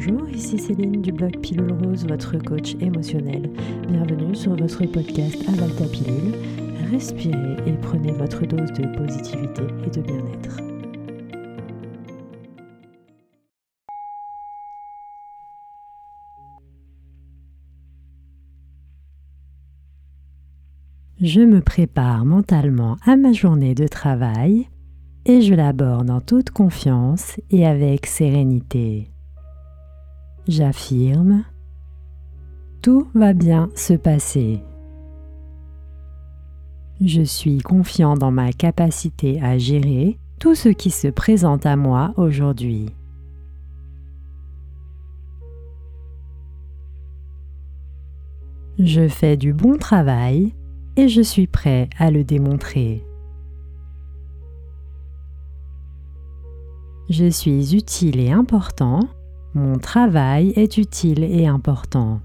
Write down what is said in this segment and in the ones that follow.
Bonjour, ici Céline du blog Pilule Rose, votre coach émotionnel. Bienvenue sur votre podcast Aval ta pilule. Respirez et prenez votre dose de positivité et de bien-être. Je me prépare mentalement à ma journée de travail et je l'aborde en toute confiance et avec sérénité. J'affirme, tout va bien se passer. Je suis confiant dans ma capacité à gérer tout ce qui se présente à moi aujourd'hui. Je fais du bon travail et je suis prêt à le démontrer. Je suis utile et important. Mon travail est utile et important.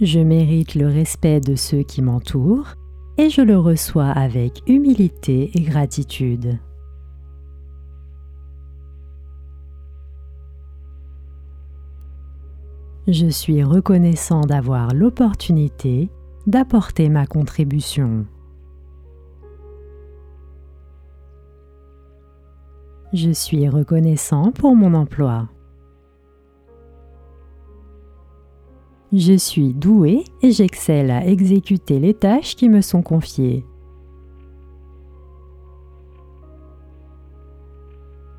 Je mérite le respect de ceux qui m'entourent et je le reçois avec humilité et gratitude. Je suis reconnaissant d'avoir l'opportunité d'apporter ma contribution. Je suis reconnaissant pour mon emploi. Je suis doué et j'excelle à exécuter les tâches qui me sont confiées.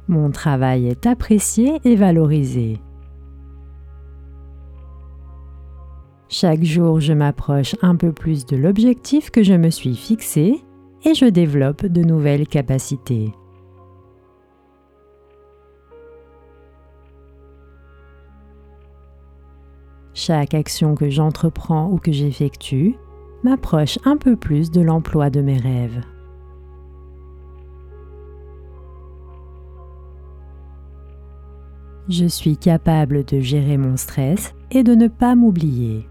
Mon travail est apprécié et valorisé. Chaque jour, je m'approche un peu plus de l'objectif que je me suis fixé et je développe de nouvelles capacités. Chaque action que j'entreprends ou que j'effectue m'approche un peu plus de l'emploi de mes rêves. Je suis capable de gérer mon stress et de ne pas m'oublier.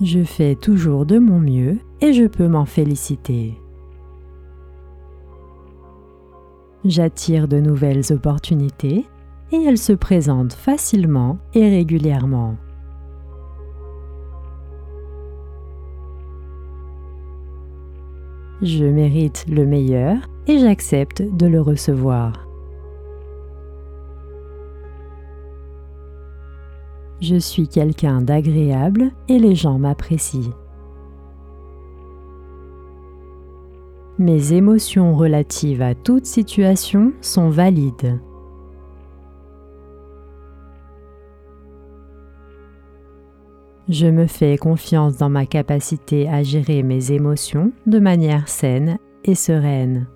Je fais toujours de mon mieux et je peux m'en féliciter. J'attire de nouvelles opportunités et elles se présentent facilement et régulièrement. Je mérite le meilleur et j'accepte de le recevoir. Je suis quelqu'un d'agréable et les gens m'apprécient. Mes émotions relatives à toute situation sont valides. Je me fais confiance dans ma capacité à gérer mes émotions de manière saine et sereine.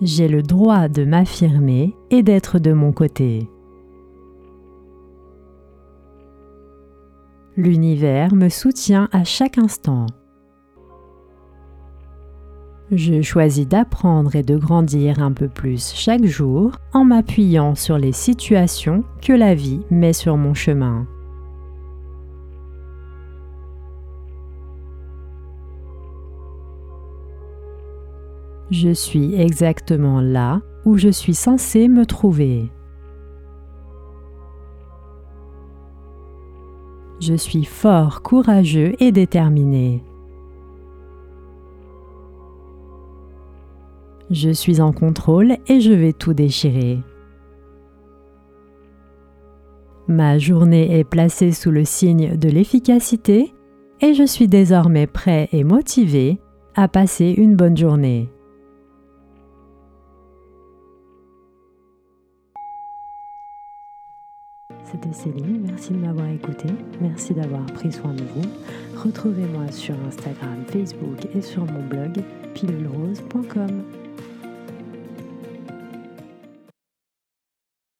J'ai le droit de m'affirmer et d'être de mon côté. L'univers me soutient à chaque instant. Je choisis d'apprendre et de grandir un peu plus chaque jour en m'appuyant sur les situations que la vie met sur mon chemin. Je suis exactement là où je suis censé me trouver. Je suis fort, courageux et déterminé. Je suis en contrôle et je vais tout déchirer. Ma journée est placée sous le signe de l'efficacité et je suis désormais prêt et motivé à passer une bonne journée. C'était Céline, merci de m'avoir écouté, merci d'avoir pris soin de vous. Retrouvez-moi sur Instagram, Facebook et sur mon blog pilulrose.com.